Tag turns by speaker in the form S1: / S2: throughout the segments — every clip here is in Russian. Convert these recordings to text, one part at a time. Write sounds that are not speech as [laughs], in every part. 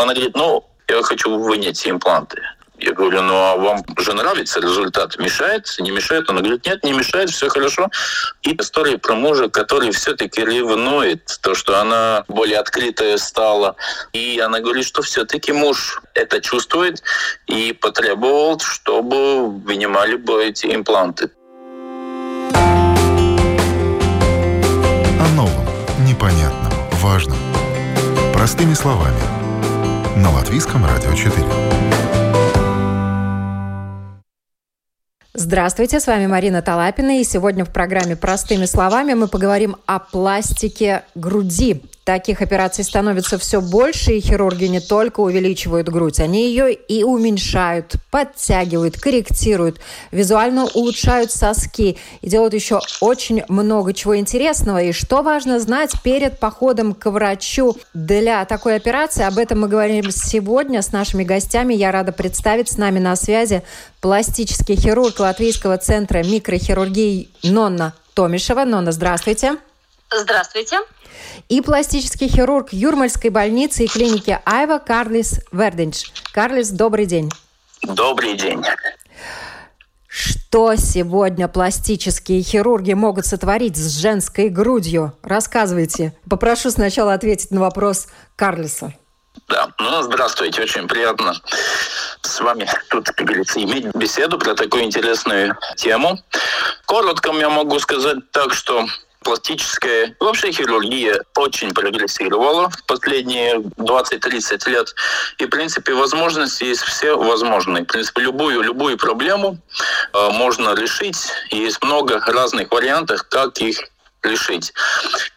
S1: Она говорит, ну, я хочу вынять импланты. Я говорю, ну а вам же нравится результат? Мешает? Не мешает? Она говорит, нет, не мешает, все хорошо. И история про мужа, который все-таки ревнует, то, что она более открытая стала. И она говорит, что все-таки муж это чувствует и потребовал, чтобы вынимали бы эти импланты.
S2: О новом, непонятном, важном. Простыми словами. На Латвийском радио 4.
S3: Здравствуйте, с вами Марина Талапина, и сегодня в программе «Простыми словами» мы поговорим о пластике груди. Таких операций становится все больше, и хирурги не только увеличивают грудь, они ее и уменьшают, подтягивают, корректируют, визуально улучшают соски и делают еще очень много чего интересного. И что важно знать перед походом к врачу для такой операции, об этом мы говорим сегодня с нашими гостями. Я рада представить с нами на связи пластический хирург Латвийского центра микрохирургии Нонна Томишева. Нонна, здравствуйте.
S4: Здравствуйте
S3: и пластический хирург Юрмальской больницы и клиники Айва Карлис Верденч. Карлис, добрый день.
S1: Добрый день.
S3: Что сегодня пластические хирурги могут сотворить с женской грудью? Рассказывайте. Попрошу сначала ответить на вопрос Карлиса.
S1: Да, ну, здравствуйте, очень приятно с вами тут, как говорится, иметь беседу про такую интересную тему. Коротко я могу сказать так, что пластическая, вообще хирургия очень прогрессировала в последние 20-30 лет. И, в принципе, возможности есть все возможные. В принципе, любую, любую проблему э, можно решить. И есть много разных вариантов, как их решить.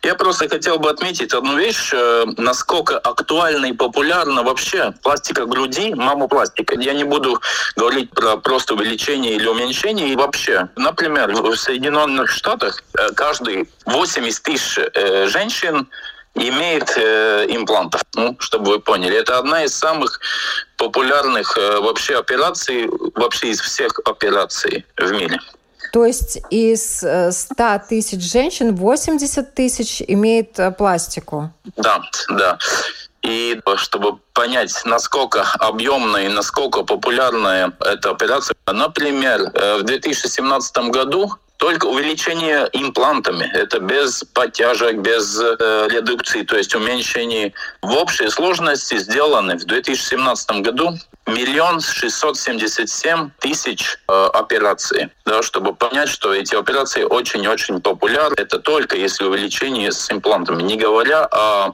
S1: Я просто хотел бы отметить одну вещь, э, насколько актуальна и популярна вообще пластика груди, мамопластика. Я не буду говорить про просто увеличение или уменьшение. И вообще, например, в Соединенных Штатах э, каждый 80 тысяч э, женщин имеет э, имплантов, ну, чтобы вы поняли. Это одна из самых популярных э, вообще операций, вообще из всех операций в мире.
S3: То есть из 100 э, тысяч женщин 80 тысяч имеет э, пластику?
S1: Да, да. И чтобы понять, насколько объемная и насколько популярная эта операция, например, э, в 2017 году только увеличение имплантами, это без подтяжек, без э, редукции, то есть уменьшение в общей сложности сделаны в 2017 году миллион шестьсот семьдесят семь тысяч э, операций. Да, чтобы понять, что эти операции очень-очень популярны. Это только если увеличение с имплантами. Не говоря о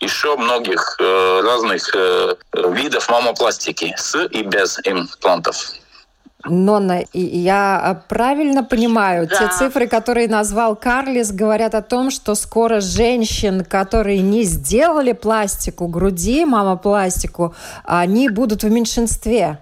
S1: еще многих э, разных э, видов мамопластики с и без имплантов.
S3: Нонна, я правильно понимаю, да. те цифры, которые назвал Карлис, говорят о том, что скоро женщин, которые не сделали пластику груди, мамопластику, они будут в меньшинстве.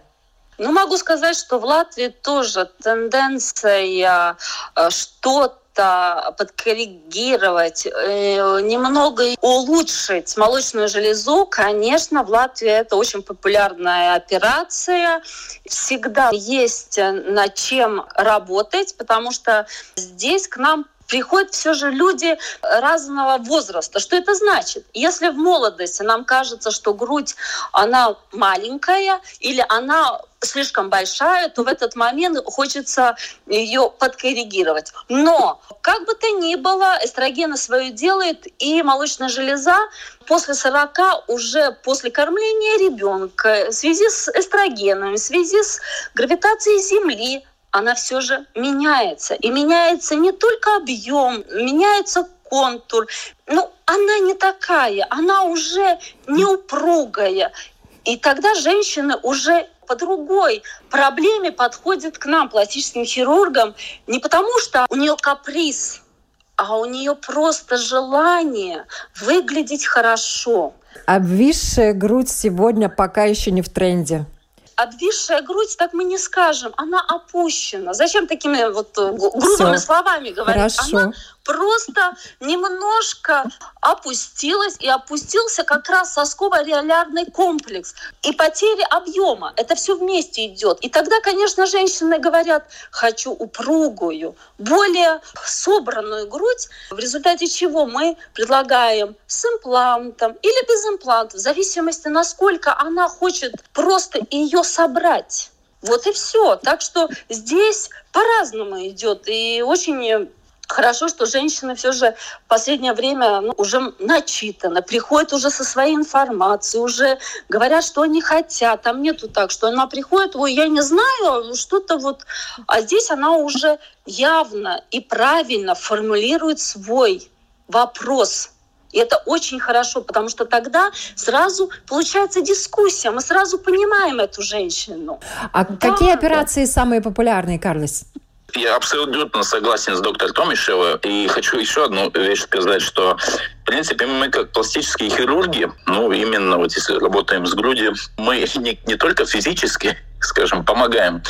S4: Ну, могу сказать, что в Латвии тоже тенденция э, что как-то подкоррегировать, э, немного улучшить молочную железу, конечно, в Латвии это очень популярная операция. Всегда есть над чем работать, потому что здесь к нам приходят все же люди разного возраста. Что это значит? Если в молодости нам кажется, что грудь, она маленькая или она слишком большая, то в этот момент хочется ее подкоррегировать. Но, как бы то ни было, эстрогена свое делает, и молочная железа после 40, уже после кормления ребенка, в связи с эстрогеном, в связи с гравитацией Земли, она все же меняется. И меняется не только объем, меняется контур. Ну, она не такая, она уже не упругая. И тогда женщины уже по другой проблеме подходят к нам, пластическим хирургам, не потому что у нее каприз, а у нее просто желание выглядеть хорошо.
S3: Обвисшая грудь сегодня пока еще не в тренде
S4: обвисшая грудь, так мы не скажем, она опущена. Зачем такими вот э, грубыми Всё. словами говорить?
S3: Хорошо.
S4: Она просто немножко опустилась и опустился как раз сосково-реолярный комплекс и потеря объема. Это все вместе идет. И тогда, конечно, женщины говорят, хочу упругую, более собранную грудь, в результате чего мы предлагаем с имплантом или без импланта, в зависимости, насколько она хочет просто ее собрать. Вот и все. Так что здесь по-разному идет. И очень Хорошо, что женщины все же в последнее время ну, уже начитаны, приходят уже со своей информацией, уже говорят, что они хотят. Там нету так, что она приходит, ой, я не знаю, что-то вот... А здесь она уже явно и правильно формулирует свой вопрос. И это очень хорошо, потому что тогда сразу получается дискуссия, мы сразу понимаем эту женщину.
S3: А да, какие операции да. самые популярные, Карлис?
S1: Я абсолютно согласен с доктором Томишевой. И хочу еще одну вещь сказать, что, в принципе, мы как пластические хирурги, ну, именно вот если работаем с грудью, мы [laughs] не, не только физически скажем, помогаем,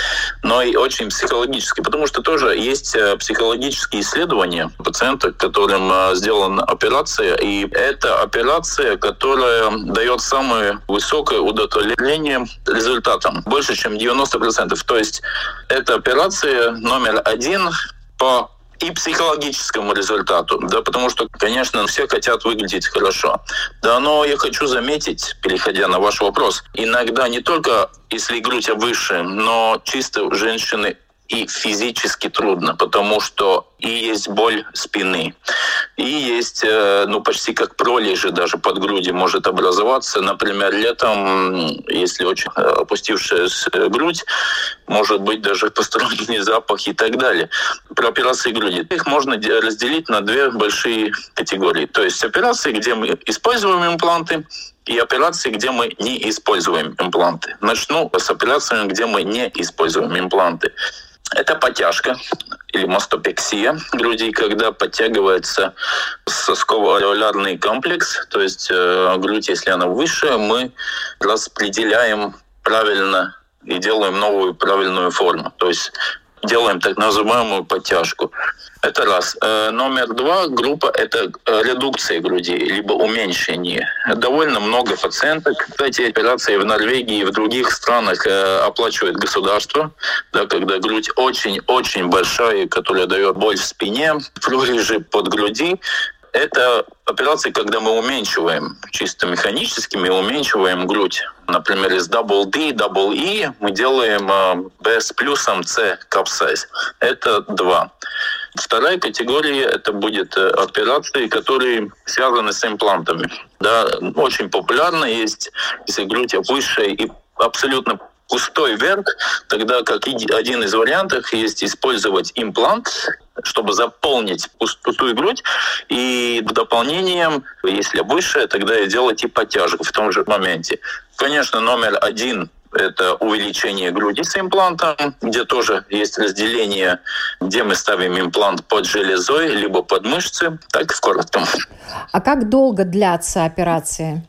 S1: но и очень психологически, потому что тоже есть э, психологические исследования пациентов, которым э, сделана операция, и это операция, которая дает самое высокое удовлетворение результатам, больше, чем 90%. То есть это операция номер один по и психологическому результату, да, потому что, конечно, все хотят выглядеть хорошо. Да, но я хочу заметить, переходя на ваш вопрос, иногда не только если грудь выше, но чисто женщины и физически трудно, потому что и есть боль спины, и есть, э, ну, почти как пролежи даже под грудью может образоваться. Например, летом, если очень э, опустившаяся грудь, может быть даже [laughs] посторонний запах и так далее. Про операции груди. Их можно разделить на две большие категории. То есть операции, где мы используем импланты, и операции, где мы не используем импланты. Начну с операциями, где мы не используем импланты. Это подтяжка или мастопексия груди, когда подтягивается сосково-ареолярный комплекс, то есть э, грудь, если она выше, мы распределяем правильно и делаем новую правильную форму. То есть делаем так называемую подтяжку. Это раз. Э, номер два группа – это э, редукция груди, либо уменьшение. Довольно много пациенток. Эти операции в Норвегии и в других странах э, оплачивает государство, да, когда грудь очень-очень большая, которая дает боль в спине, прорежи под груди, это операции, когда мы уменьшиваем, чисто механически мы уменьшиваем грудь. Например, из Double D, Double E мы делаем B с плюсом C капсайз. Это два. Вторая категория – это будет э, операции, которые связаны с имплантами. Да, очень популярно есть, если грудь выше и абсолютно пустой верх, тогда как один из вариантов есть использовать имплант, чтобы заполнить пустую грудь, и дополнением, если выше, тогда и делать и подтяжку в том же моменте. Конечно, номер один это увеличение груди с имплантом, где тоже есть разделение, где мы ставим имплант под железой, либо под мышцы, так в коротком.
S3: А как долго длятся операции?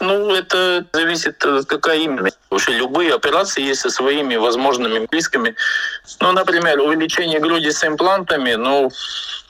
S1: Ну, это зависит, э, какая именно. Вообще любые операции есть со своими возможными рисками. Ну, например, увеличение груди с имплантами, ну,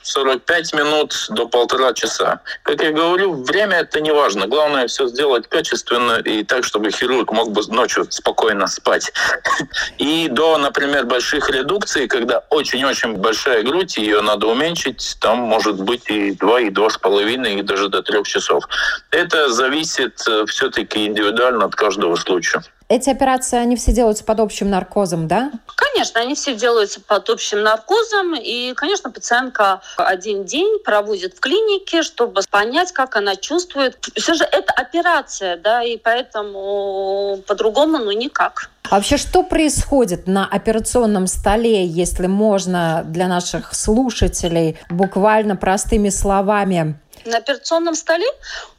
S1: 45 минут до полтора часа. Как я говорю, время это не важно. Главное все сделать качественно и так, чтобы хирург мог бы ночью спокойно спать. [laughs] И до, например, больших редукций, когда очень-очень большая грудь, ее надо уменьшить, там может быть и 2, и 2,5, и даже до 3 часов. Это зависит э, все-таки индивидуально от каждого случая.
S3: Эти операции, они все делаются под общим наркозом, да?
S4: Конечно, они все делаются под общим наркозом. И, конечно, пациентка один день проводит в клинике, чтобы понять, как она чувствует. Все же это операция, да, и поэтому по-другому, ну, никак.
S3: А вообще, что происходит на операционном столе, если можно для наших слушателей буквально простыми словами
S4: на операционном столе?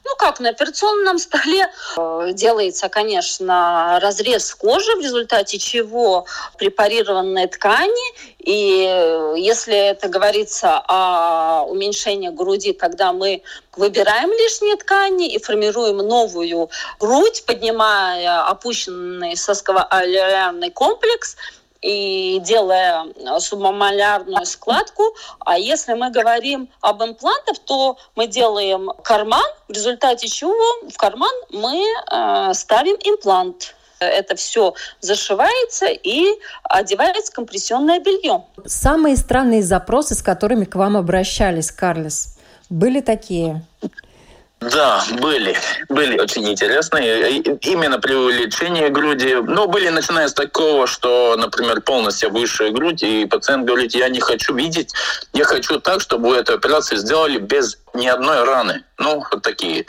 S4: Ну как, на операционном столе э, делается, конечно, разрез кожи, в результате чего препарированные ткани. И э, если это говорится о уменьшении груди, когда мы выбираем лишние ткани и формируем новую грудь, поднимая опущенный сосково-аллерярный комплекс, и делая субмамалярную складку. А если мы говорим об имплантах, то мы делаем карман, в результате чего в карман мы э, ставим имплант это все зашивается и одевается компрессионное белье.
S3: Самые странные запросы, с которыми к вам обращались, Карлес, были такие?
S1: Да, были. Были очень интересные. Именно при увеличении груди. Ну, были начиная с такого, что, например, полностью высшая грудь, и пациент говорит, я не хочу видеть, я хочу так, чтобы эту операцию сделали без ни одной раны. Ну, вот такие.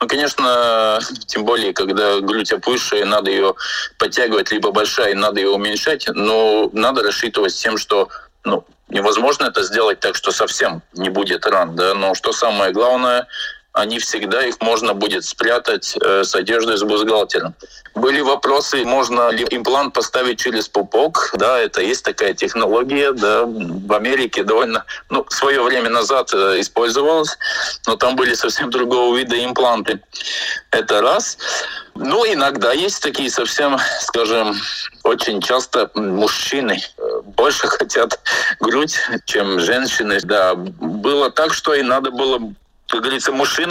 S1: Ну, конечно, тем более, когда грудь опущая, надо ее подтягивать, либо большая, надо ее уменьшать, но надо рассчитывать с тем, что ну, невозможно это сделать так, что совсем не будет ран, да, но что самое главное, они всегда их можно будет спрятать э, с одеждой с бюстгальтером. Были вопросы, можно ли имплант поставить через пупок. Да, это есть такая технология. Да, в Америке довольно, ну, свое время назад э, использовалась, но там были совсем другого вида импланты. Это раз. Ну, иногда есть такие совсем, скажем, очень часто мужчины э, больше [laughs] хотят грудь, чем женщины. Да, было так, что и надо было как говорится, мужчин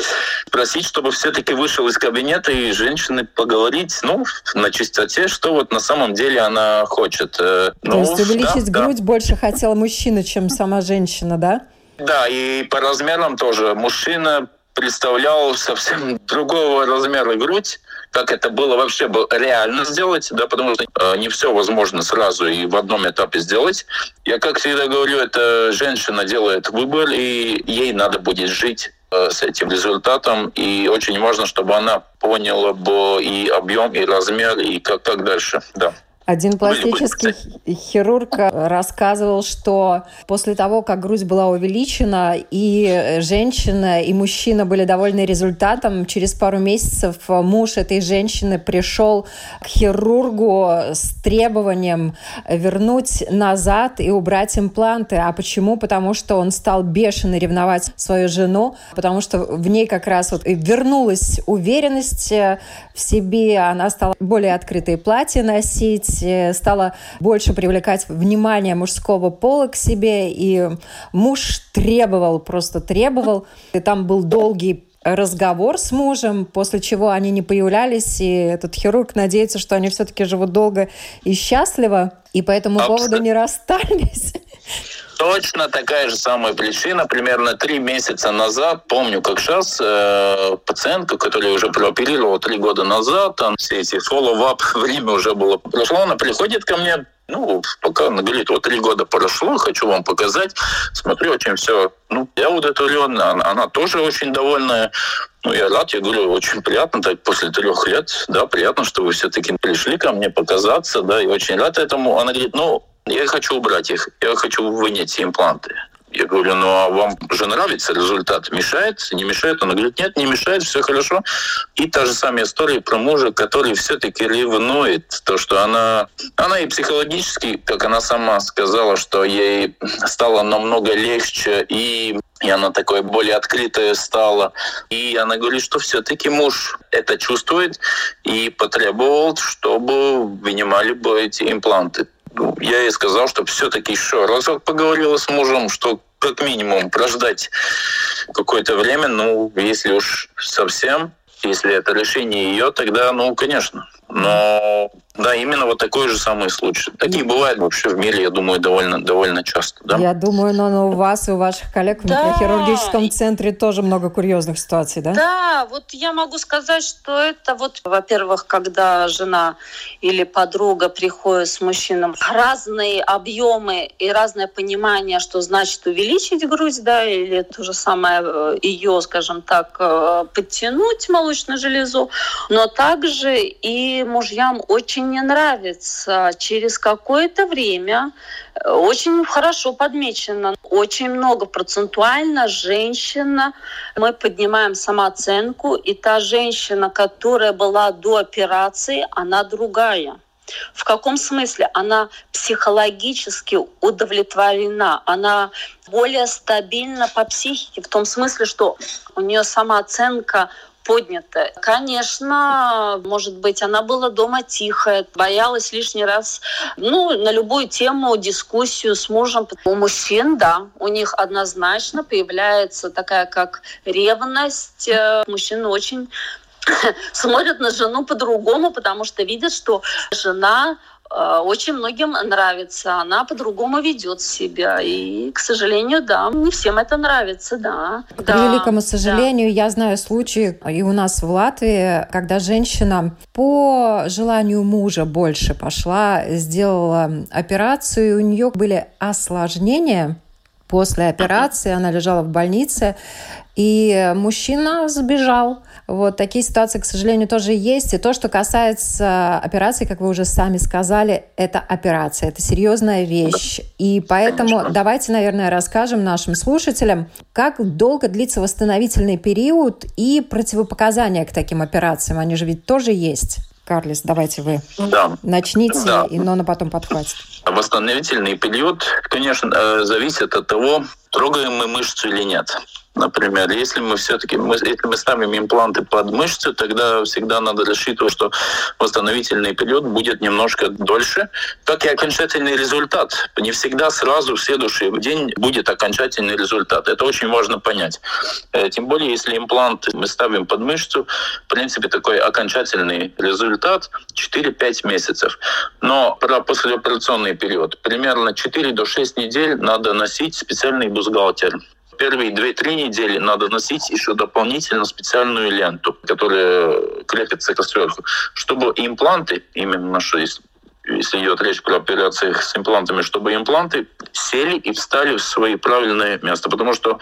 S1: просить, чтобы все-таки вышел из кабинета и женщины поговорить, ну, на чистоте, что вот на самом деле она хочет.
S3: Э, ну, То есть увеличить да, грудь да. больше хотела мужчина, чем сама женщина, да?
S1: Да, и по размерам тоже. Мужчина представлял совсем другого размера грудь, как это было вообще было реально сделать, да, потому что э, не все возможно сразу и в одном этапе сделать. Я, как всегда говорю, это женщина делает выбор, и ей надо будет жить с этим результатом. И очень важно, чтобы она поняла бы и объем, и размер, и как, как дальше. Да.
S3: Один пластический хирург рассказывал, что после того, как грудь была увеличена, и женщина, и мужчина были довольны результатом, через пару месяцев муж этой женщины пришел к хирургу с требованием вернуть назад и убрать импланты. А почему? Потому что он стал бешено ревновать свою жену, потому что в ней как раз вот вернулась уверенность в себе, она стала более открытые платья носить, Э, стала больше привлекать внимание мужского пола к себе, и муж требовал, просто требовал. И там был долгий разговор с мужем, после чего они не появлялись, и этот хирург надеется, что они все-таки живут долго и счастливо, и по этому Абсолютно. поводу не расстались.
S1: Точно такая же самая причина. Примерно три месяца назад, помню, как сейчас, э, пациентка, которая уже прооперировала три года назад, там все эти follow-up, [laughs] время уже было прошло, она приходит ко мне, ну, пока она говорит, вот три года прошло, хочу вам показать. Смотрю, очень все, ну, я удовлетворен, она, она тоже очень довольная. Ну, я рад, я говорю, очень приятно, так после трех лет, да, приятно, что вы все-таки пришли ко мне показаться, да, и очень рад этому. Она говорит, ну, я хочу убрать их, я хочу вынять импланты. Я говорю, ну а вам же нравится результат? Мешает? Не мешает? Она говорит, нет, не мешает, все хорошо. И та же самая история про мужа, который все-таки ревнует. То, что она, она и психологически, как она сама сказала, что ей стало намного легче, и и она такой более открытая стала. И она говорит, что все-таки муж это чувствует и потребовал, чтобы вынимали бы эти импланты. Я ей сказал, что все-таки еще разок поговорила с мужем, что как минимум прождать какое-то время, ну, если уж совсем, если это решение ее, тогда, ну, конечно. Но да, именно вот такой же самый случай. Такие бывают вообще в мире, я думаю, довольно, довольно часто. Да?
S3: Я думаю, но, но у вас и у ваших коллег в да. микрохирургическом центре тоже много курьезных ситуаций, да?
S4: Да, вот я могу сказать, что это вот, во-первых, когда жена или подруга приходит с мужчином, разные объемы и разное понимание, что значит увеличить грудь, да, или то же самое э, ее, скажем так, э, подтянуть молочную железу, но также и мужьям очень очень не нравится. Через какое-то время э, очень хорошо подмечено, очень много процентуально женщина. Мы поднимаем самооценку, и та женщина, которая была до операции, она другая. В каком смысле? Она психологически удовлетворена, она более стабильна по психике, в том смысле, что у нее самооценка поднятая. Конечно, может быть, она была дома тихая, боялась лишний раз, ну, на любую тему, дискуссию с мужем. У мужчин, да, у них однозначно появляется такая, как ревность. Э, мужчины очень [laughs] смотрят на жену по-другому, потому что видят, что жена очень многим нравится. Она по-другому ведет себя. И, к сожалению, да, не всем это нравится, да.
S3: К
S4: да,
S3: великому сожалению, да. я знаю случаи и у нас в Латвии, когда женщина по желанию мужа больше пошла, сделала операцию, у нее были осложнения после операции, она лежала в больнице, и мужчина сбежал. Вот такие ситуации, к сожалению, тоже есть. И то, что касается операции, как вы уже сами сказали, это операция, это серьезная вещь. И поэтому Конечно. давайте, наверное, расскажем нашим слушателям, как долго длится восстановительный период и противопоказания к таким операциям. Они же ведь тоже есть. Карлис, давайте вы да. начните, да. и Нона потом подхватит.
S1: Восстановительный период, конечно, э, зависит от того, трогаем мы мышцу или нет. Например, если мы все-таки, если мы ставим импланты под мышцы, тогда всегда надо рассчитывать, что восстановительный период будет немножко дольше, как и окончательный результат. Не всегда сразу в следующий день будет окончательный результат. Это очень важно понять. Э, тем более, если имплант мы ставим под мышцу, в принципе, такой окончательный результат 4-5 месяцев. Но про послеоперационный период примерно 4 до 6 недель надо носить специальный бюстгальтер первые 2-3 недели надо носить еще дополнительно специальную ленту, которая крепится сверху, чтобы импланты, именно что если, идет речь про операции с имплантами, чтобы импланты сели и встали в свои правильное место. Потому что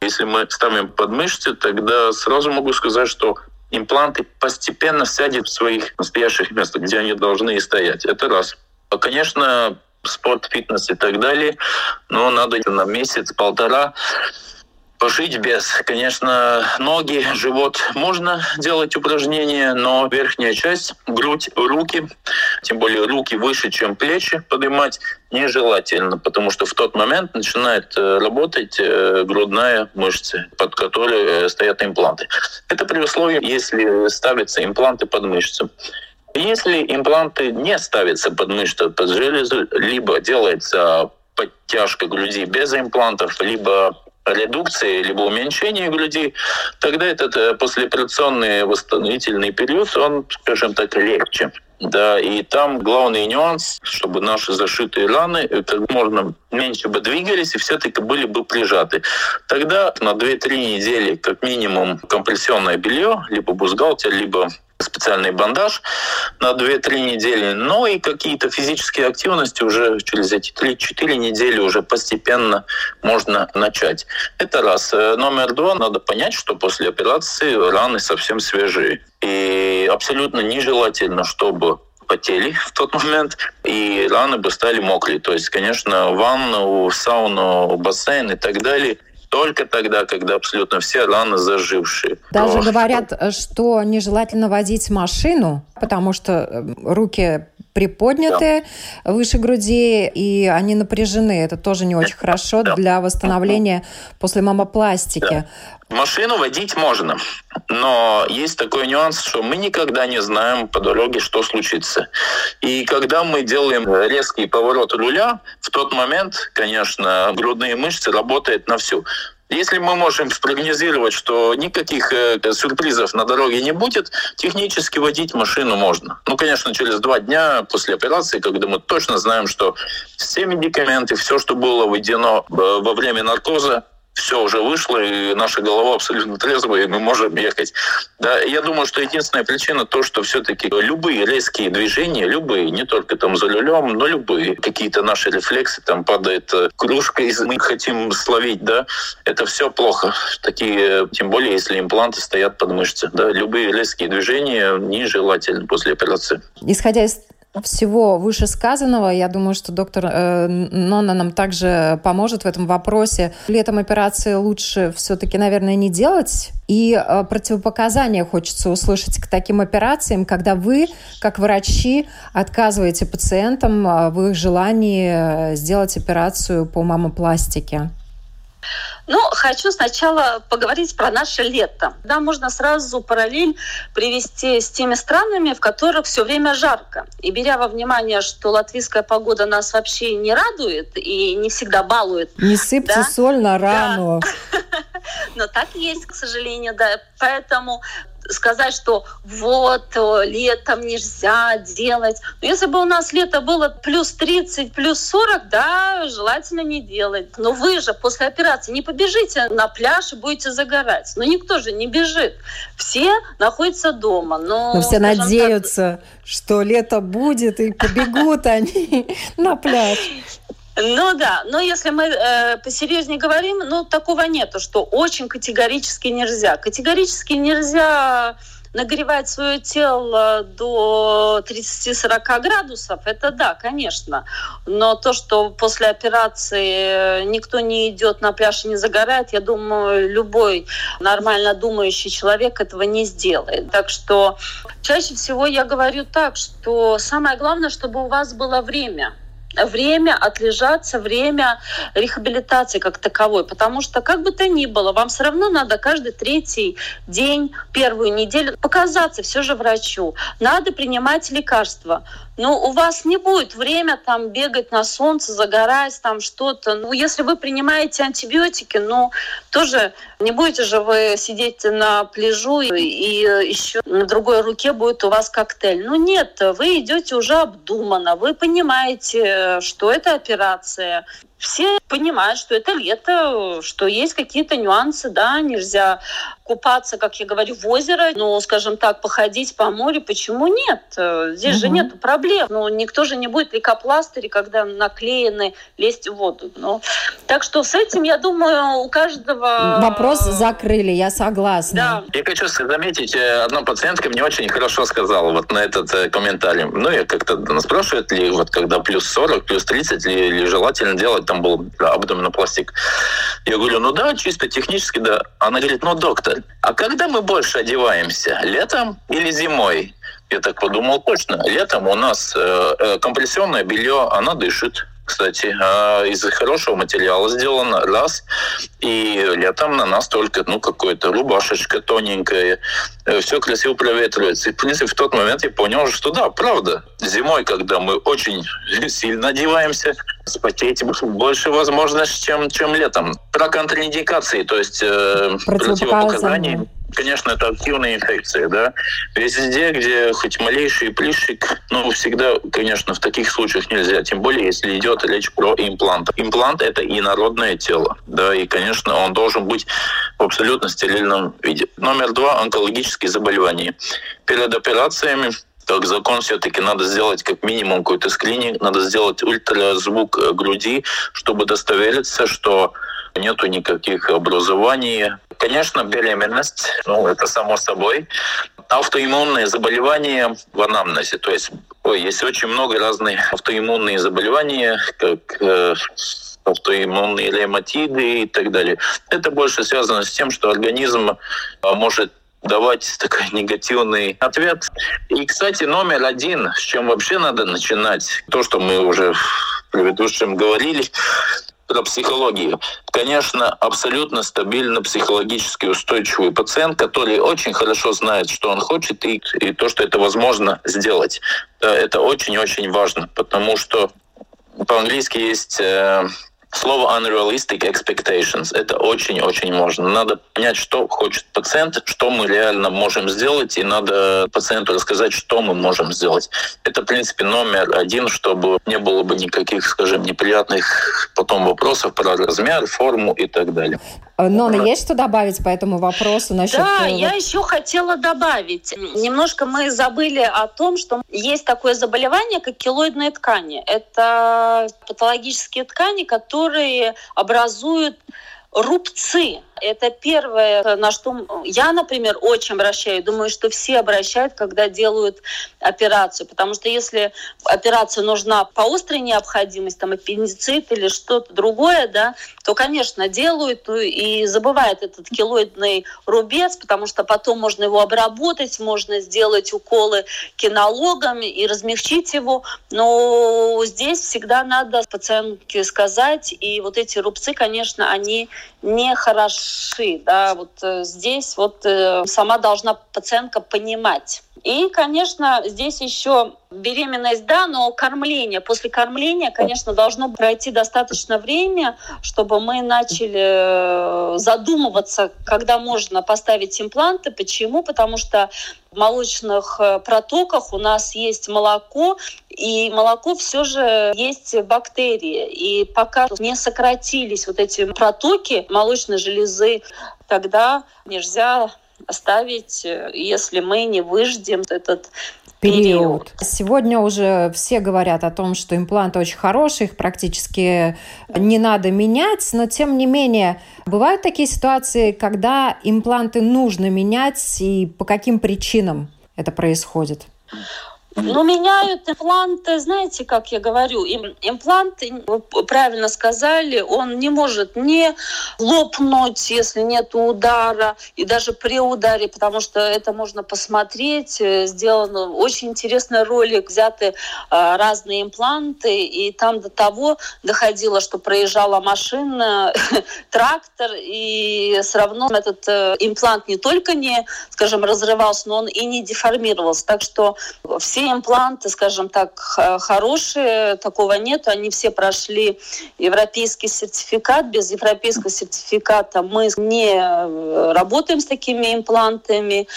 S1: если мы ставим под мышцы, тогда сразу могу сказать, что импланты постепенно сядут в своих настоящих местах, где они должны стоять. Это раз. А, конечно, спорт, фитнес и так далее. Но надо на месяц-полтора пожить без. Конечно, ноги, живот можно делать упражнения, но верхняя часть, грудь, руки, тем более руки выше, чем плечи поднимать, нежелательно, потому что в тот момент начинает э, работать э, грудная мышца, под которой э, стоят импланты. Это при условии, если ставятся импланты под мышцу. Если импланты не ставятся под мышцу, под железо, либо делается подтяжка груди без имплантов, либо редукции, либо уменьшение груди, тогда этот э, послеоперационный восстановительный период, он, скажем так, легче. Да, и там главный нюанс, чтобы наши зашитые раны как можно меньше бы двигались и все-таки были бы прижаты. Тогда на 2-3 недели как минимум компрессионное белье, либо бузгалтер, либо специальный бандаж на 2-3 недели, но и какие-то физические активности уже через эти 3-4 недели уже постепенно можно начать. Это раз. Э, номер два, надо понять, что после операции раны совсем свежие. И абсолютно нежелательно, чтобы потели в тот момент, и раны бы стали мокрые. То есть, конечно, ванну, сауну, бассейн и так далее – только тогда, когда абсолютно все раны зажившие.
S3: Даже говорят, что... что нежелательно водить машину, потому что э, руки приподняты да. выше груди, и они напряжены. Это тоже не очень хорошо да. для восстановления после мамопластики.
S1: Да. Машину водить можно, но есть такой нюанс, что мы никогда не знаем по дороге, что случится. И когда мы делаем резкий поворот руля, в тот момент, конечно, грудные мышцы работают на всю. Если мы можем спрогнозировать, что никаких э, сюрпризов на дороге не будет, технически водить машину можно. Ну, конечно, через два дня после операции, когда мы точно знаем, что все медикаменты, все, что было введено э, во время наркоза, все уже вышло, и наша голова абсолютно трезвая, и мы можем ехать. Да, я думаю, что единственная причина то, что все-таки любые резкие движения, любые, не только там за рулем, но любые, какие-то наши рефлексы, там падает э, кружка, и мы хотим словить, да, это все плохо. Такие, тем более, если импланты стоят под мышцы, да, любые резкие движения нежелательны после операции.
S3: Исходя из всего вышесказанного. Я думаю, что доктор э, Нонна нам также поможет в этом вопросе. Летом операции лучше все-таки, наверное, не делать. И э, противопоказания хочется услышать к таким операциям, когда вы, как врачи, отказываете пациентам э, в их желании э, сделать операцию по мамопластике.
S4: Ну, хочу сначала поговорить про наше лето. Да, можно сразу параллель привести с теми странами, в которых все время жарко. И беря во внимание, что латвийская погода нас вообще не радует и не всегда балует.
S3: Не сыпьте да? соль на рану. Да. [laughs]
S4: Но так есть, к сожалению, да. Поэтому сказать, что вот летом нельзя делать. Но если бы у нас лето было плюс 30, плюс 40, да, желательно не делать. Но вы же после операции не побежите на пляж и будете загорать. Но никто же не бежит. Все находятся дома. Но,
S3: Но все надеются, так... что лето будет и побегут они [laughs] на пляж.
S4: Ну да, но если мы э, посерьезнее говорим, ну такого нету, что очень категорически нельзя. Категорически нельзя нагревать свое тело до 30-40 градусов, это да, конечно. Но то, что после операции никто не идет на пляж и не загорает, я думаю, любой нормально думающий человек этого не сделает. Так что чаще всего я говорю так, что самое главное, чтобы у вас было время – время отлежаться, время рехабилитации как таковой. Потому что, как бы то ни было, вам все равно надо каждый третий день, первую неделю показаться все же врачу. Надо принимать лекарства. Но у вас не будет время там бегать на солнце, загорать там что-то. Ну, если вы принимаете антибиотики, ну, тоже не будете же вы сидеть на пляжу и, и еще на другой руке будет у вас коктейль. Ну, нет, вы идете уже обдуманно, вы понимаете, что это операция, все понимают, что это лето, что есть какие-то нюансы, да, нельзя купаться, как я говорю, в озеро, но, скажем так, походить по морю, почему нет? Здесь угу. же нет проблем. Ну, никто же не будет лейкопластыри, когда наклеены, лезть в воду. Ну, так что с этим, я думаю, у каждого...
S3: Вопрос закрыли, я согласна.
S1: Да. Я хочу заметить, э, одна пациентка мне очень хорошо сказала вот на этот э, комментарий. Ну, я как-то спрашивает ли, вот когда плюс 40, плюс 30, ли, ли желательно делать там был абдоминопластик. Я говорю, ну да, чисто технически, да. Она говорит, ну, доктор, а когда мы больше одеваемся, летом или зимой? Я так подумал, точно. Летом у нас э, э компрессионное белье, оно дышит кстати, а, из хорошего материала сделано, раз. И летом на нас только, ну, какая-то рубашечка тоненькая, э, все красиво проветривается. И, в принципе, в тот момент я понял, что да, правда, зимой, когда мы очень [laughs] сильно одеваемся, спотеть больше возможность, чем, чем летом. Про контраиндикации, то есть э, противопоказания конечно, это активная инфекция, да. Везде, где хоть малейший плющик, ну, всегда, конечно, в таких случаях нельзя, тем более, если идет речь про имплант. Имплант – это инородное тело, да, и, конечно, он должен быть в абсолютно стерильном виде. Номер два – онкологические заболевания. Перед операциями как закон все-таки надо сделать как минимум какой-то скрининг, надо сделать ультразвук груди, чтобы удостовериться, что нету никаких образований. Конечно, беременность, ну, это само собой. Автоиммунные заболевания в анамнезе, то есть ой, есть очень много разных автоиммунные заболевания, как э, автоиммунные ревматиды и так далее. Это больше связано с тем, что организм э, может давать такой [laughs] негативный ответ. И, кстати, номер один, с чем вообще надо начинать, то, что мы уже в предыдущем говорили, про психологию. Конечно, абсолютно стабильно психологически устойчивый пациент, который очень хорошо знает, что он хочет, и, и то, что это возможно сделать. Это очень-очень важно, потому что по-английски есть э, Слово unrealistic expectations. Это очень-очень важно. Надо понять, что хочет пациент, что мы реально можем сделать, и надо пациенту рассказать, что мы можем сделать. Это, в принципе, номер один, чтобы не было бы никаких, скажем, неприятных потом вопросов про размер, форму и так далее.
S3: Э, Нона, вот. есть что добавить по этому вопросу?
S4: Насчет... Да, э, я еще хотела добавить. Немножко мы забыли о том, что есть такое заболевание, как килоидные ткани. Это патологические ткани, которые образуют рубцы. Это первое, на что я, например, очень обращаю. Думаю, что все обращают, когда делают операцию. Потому что если операция нужна по острой необходимости, там аппендицит или что-то другое, да, то, конечно, делают и забывают этот килоидный рубец, потому что потом можно его обработать, можно сделать уколы кинологами и размягчить его. Но здесь всегда надо пациентке сказать, и вот эти рубцы, конечно, они не хороши. Да? Вот э, здесь вот э, сама должна пациентка понимать. И, конечно, здесь еще беременность, да, но кормление. После кормления, конечно, должно пройти достаточно время, чтобы мы начали э, задумываться, когда можно поставить импланты. Почему? Потому что в молочных э, протоках у нас есть молоко, и молоко все же есть бактерии. И пока не сократились вот эти протоки молочной железы, тогда нельзя оставить, э, если мы не выждем этот период. период.
S3: Сегодня уже все говорят о том, что импланты очень хорошие, их практически не надо менять, но тем не менее бывают такие ситуации, когда импланты нужно менять и по каким причинам это происходит?
S4: Ну, меняют импланты, знаете, как я говорю, им, имплант, правильно сказали, он не может не лопнуть, если нет удара, и даже при ударе, потому что это можно посмотреть, э, сделан очень интересный ролик, взяты а, разные импланты, и там до того доходило, что проезжала машина, [laughs] трактор, и все равно этот э, имплант не только не, скажем, разрывался, но он и не деформировался. Так что все все импланты, скажем так, хорошие, такого нет. Они все прошли европейский сертификат. Без европейского сертификата мы не э, работаем с такими имплантами.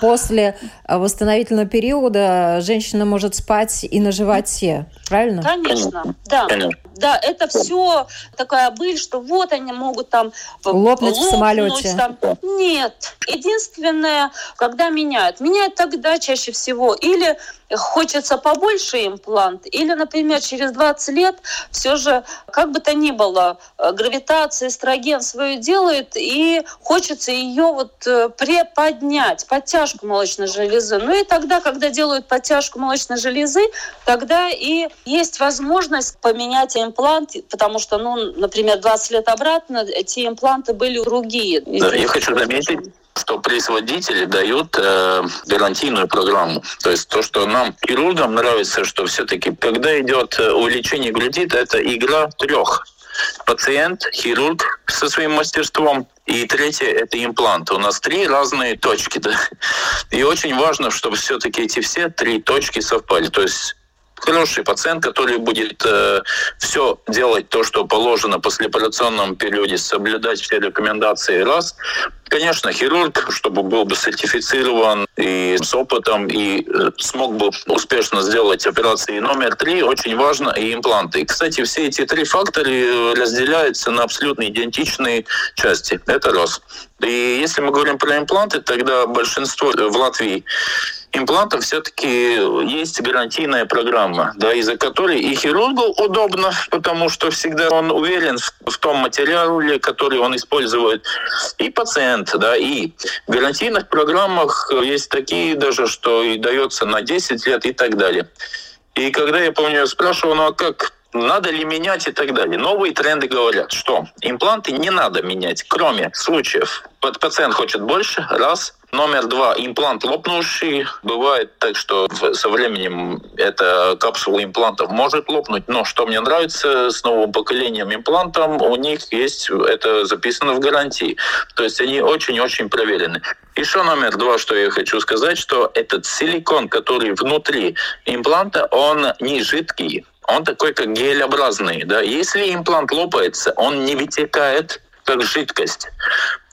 S3: После э, восстановительного периода женщина может спать и на животе, правильно?
S4: Конечно, да. Конечно. Да, это все такая быль, что вот они могут там
S3: лопнуть, лопнуть в самолете. Там.
S4: Нет. Единственное, когда меняют. Меняют тогда чаще всего или хочется побольше имплант, или, например, через 20 лет все же, как бы то ни было, э, гравитация, эстроген свое делает, и хочется ее вот э, приподнять, подтяжку молочной железы. Ну и тогда, когда делают подтяжку молочной железы, тогда и есть возможность поменять имплант, потому что, ну, например, 20 лет обратно эти импланты были другие.
S1: Да, я хочу заметить, что производители дают э, гарантийную программу. То есть то, что нам, хирургам, нравится, что все-таки, когда идет э, увеличение то это игра трех. Пациент, хирург со своим мастерством, и третье – это имплант. У нас три разные точки. Да? И очень важно, чтобы все-таки эти все три точки совпали. То есть хороший пациент, который будет э, все делать то, что положено после операционном периоде, соблюдать все рекомендации раз. Конечно, хирург, чтобы был бы сертифицирован и с опытом, и э, смог бы успешно сделать операции номер три, очень важно, и импланты. Кстати, все эти три фактора э, разделяются на абсолютно идентичные части. Это раз. И если мы говорим про импланты, тогда большинство в Латвии имплантов все-таки есть гарантийная программа, да, из-за которой и хирургу удобно, потому что всегда он уверен в, в том материале, который он использует, и пациент, да, и в гарантийных программах есть такие даже, что и дается на 10 лет и так далее. И когда я помню, спрашивал, ну а как надо ли менять и так далее. Новые тренды говорят, что импланты не надо менять, кроме случаев. Пациент хочет больше, раз. Номер два, имплант лопнувший. Бывает так, что со временем эта капсула имплантов может лопнуть. Но что мне нравится с новым поколением имплантов, у них есть, это записано в гарантии. То есть они очень-очень проверены. Еще номер два, что я хочу сказать, что этот силикон, который внутри импланта, он не жидкий, он такой как гелеобразный. Да? Если имплант лопается, он не вытекает как жидкость.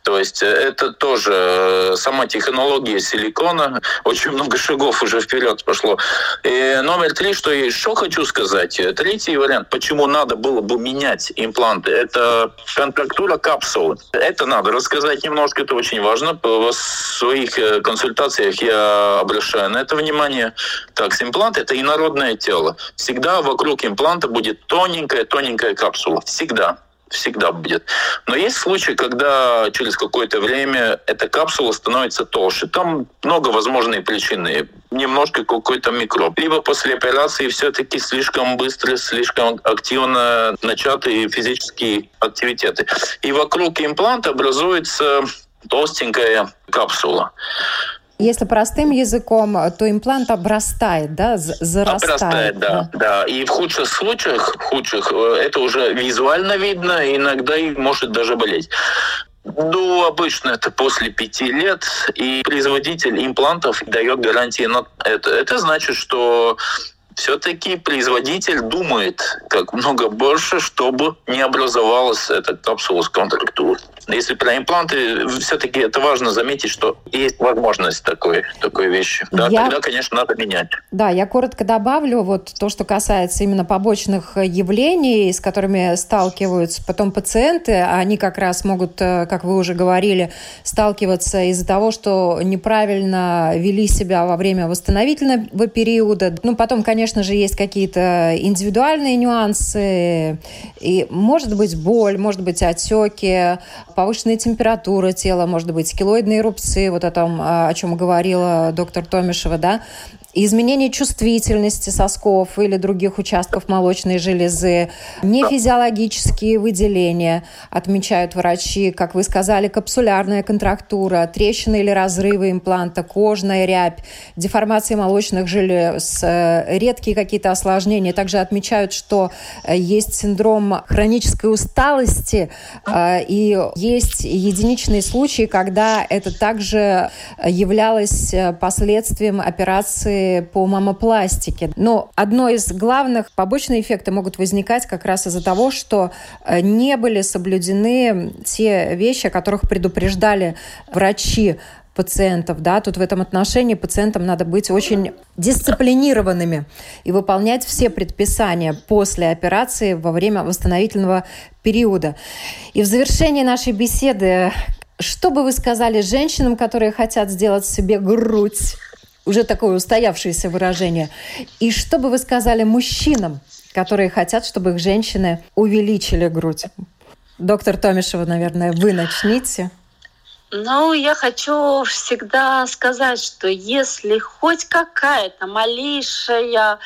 S1: То есть э, это тоже э, сама технология силикона. Очень много шагов уже вперед пошло. И номер три, что я еще хочу сказать. Третий вариант, почему надо было бы менять импланты, это контрактура капсулы. Это надо рассказать немножко, это очень важно. В своих э, консультациях я обращаю на это внимание. Так, имплант – это инородное тело. Всегда вокруг импланта будет тоненькая-тоненькая капсула. Всегда всегда будет. Но есть случаи, когда через какое-то время эта капсула становится толще. Там много возможных причин. Немножко какой-то микроб. Либо после операции все-таки слишком быстро, слишком активно начатые физические активитеты. И вокруг импланта образуется толстенькая капсула.
S3: Если простым языком, то имплант обрастает, да, зарастает.
S1: Обрастает, да, да, да. И в худших случаях, в худших, э, это уже визуально видно, иногда и может даже болеть. Ну, обычно это после пяти лет, и производитель имплантов дает гарантии на это. Это значит, что все-таки производитель думает как много больше, чтобы не образовалась эта капсула с контрактурой. Если про импланты, все-таки это важно заметить, что есть возможность такой, такой вещи. Да, я... тогда, конечно, надо менять.
S3: Да, я коротко добавлю вот то, что касается именно побочных явлений, с которыми сталкиваются потом пациенты. Они как раз могут, э, как вы уже говорили, сталкиваться из-за того, что неправильно вели себя во время восстановительного периода. Ну, потом, конечно же, есть какие-то индивидуальные нюансы. И может быть боль, может быть отеки, повышенная температура тела, может быть, килоидные рубцы, вот о том, о чем говорила доктор Томишева, да, изменение чувствительности сосков или других участков молочной железы, нефизиологические выделения, отмечают врачи, как вы сказали, капсулярная контрактура, трещины или разрывы импланта, кожная рябь, деформация молочных желез, э, редкие какие-то осложнения. Также отмечают, что э, есть синдром хронической усталости э, и есть единичные случаи, когда это также являлось последствием операции по мамопластике. Но одно из главных побочных эффектов могут возникать как раз из-за того, что э, не были соблюдены те вещи, о которых предупреждали врачи пациентов, да, тут в этом отношении пациентам надо быть очень дисциплинированными и выполнять все предписания после операции во время восстановительного периода. И в завершении нашей беседы, что бы вы сказали женщинам, которые хотят сделать себе грудь? Уже такое устоявшееся выражение. И что бы вы сказали мужчинам, которые хотят, чтобы их женщины увеличили грудь? Доктор Томишева, наверное, вы начните.
S4: Ну, я хочу всегда сказать, что если хоть какая-то малейшая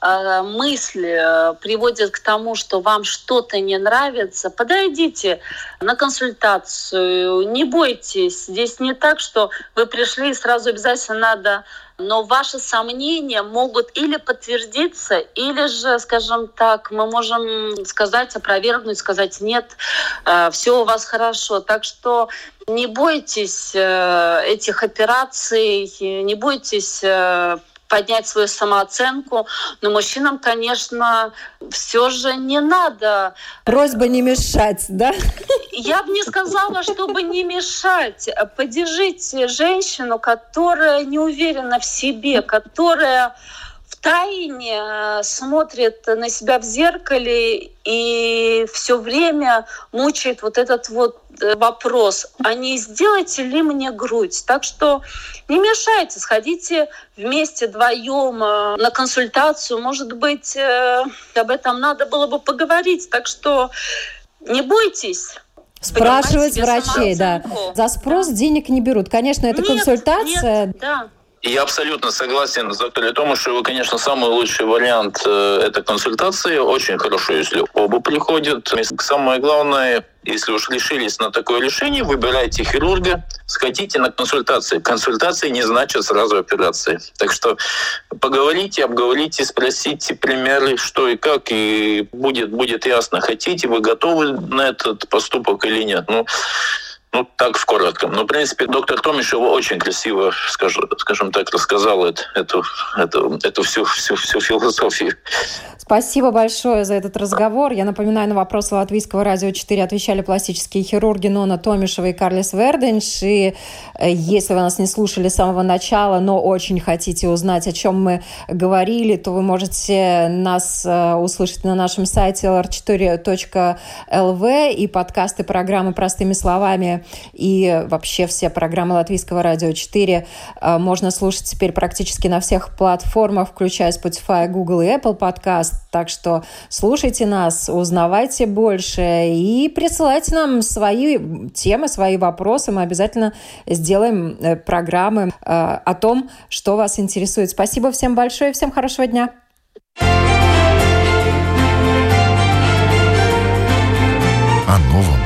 S4: э, мысль э, приводит к тому, что вам что-то не нравится, подойдите на консультацию, не бойтесь. Здесь не так, что вы пришли и сразу обязательно надо но ваши сомнения могут или подтвердиться, или же, скажем так, мы можем сказать, опровергнуть, сказать нет, э, все у вас хорошо. Так что не бойтесь э, этих операций, не бойтесь э, поднять свою самооценку. Но мужчинам, конечно, все же не надо.
S3: Просьба не мешать, да?
S4: Я бы не сказала, чтобы не мешать. Поддержите женщину, которая не уверена в себе, которая тайне э, смотрит на себя в зеркале и все время мучает вот этот вот э, вопрос, а не сделайте ли мне грудь? Так что не мешайте, сходите вместе вдвоем э, на консультацию. Может быть, об этом надо было бы поговорить. Так что не бойтесь.
S3: Спрашивать врачей, да. За спрос да. денег не берут. Конечно, это нет, консультация.
S4: Нет, да.
S1: Я абсолютно согласен с доктором Томашевой. Конечно, самый лучший вариант э, – это консультации. Очень хорошо, если оба приходят. Самое главное, если уж решились на такое решение, выбирайте хирурга, сходите на консультации. Консультации не значит сразу операции. Так что поговорите, обговорите, спросите примеры, что и как, и будет, будет ясно, хотите вы готовы на этот поступок или нет. Ну, ну, так в коротком. Но, в принципе, доктор Томишева очень красиво, скажем, скажем так, рассказал эту, эту, эту всю, всю, всю философию.
S3: Спасибо большое за этот разговор. Я напоминаю, на вопросы Латвийского радио 4 отвечали пластические хирурги Нона Томишева и Карлис Верденш. И э, если вы нас не слушали с самого начала, но очень хотите узнать, о чем мы говорили, то вы можете нас э, услышать на нашем сайте lr4.lv и подкасты программы «Простыми словами» и вообще все программы Латвийского радио 4 э, можно слушать теперь практически на всех платформах, включая Spotify, Google и Apple Podcast. Так что слушайте нас, узнавайте больше и присылайте нам свои темы, свои вопросы. Мы обязательно сделаем э, программы э, о том, что вас интересует. Спасибо всем большое, всем хорошего дня.
S2: О новом,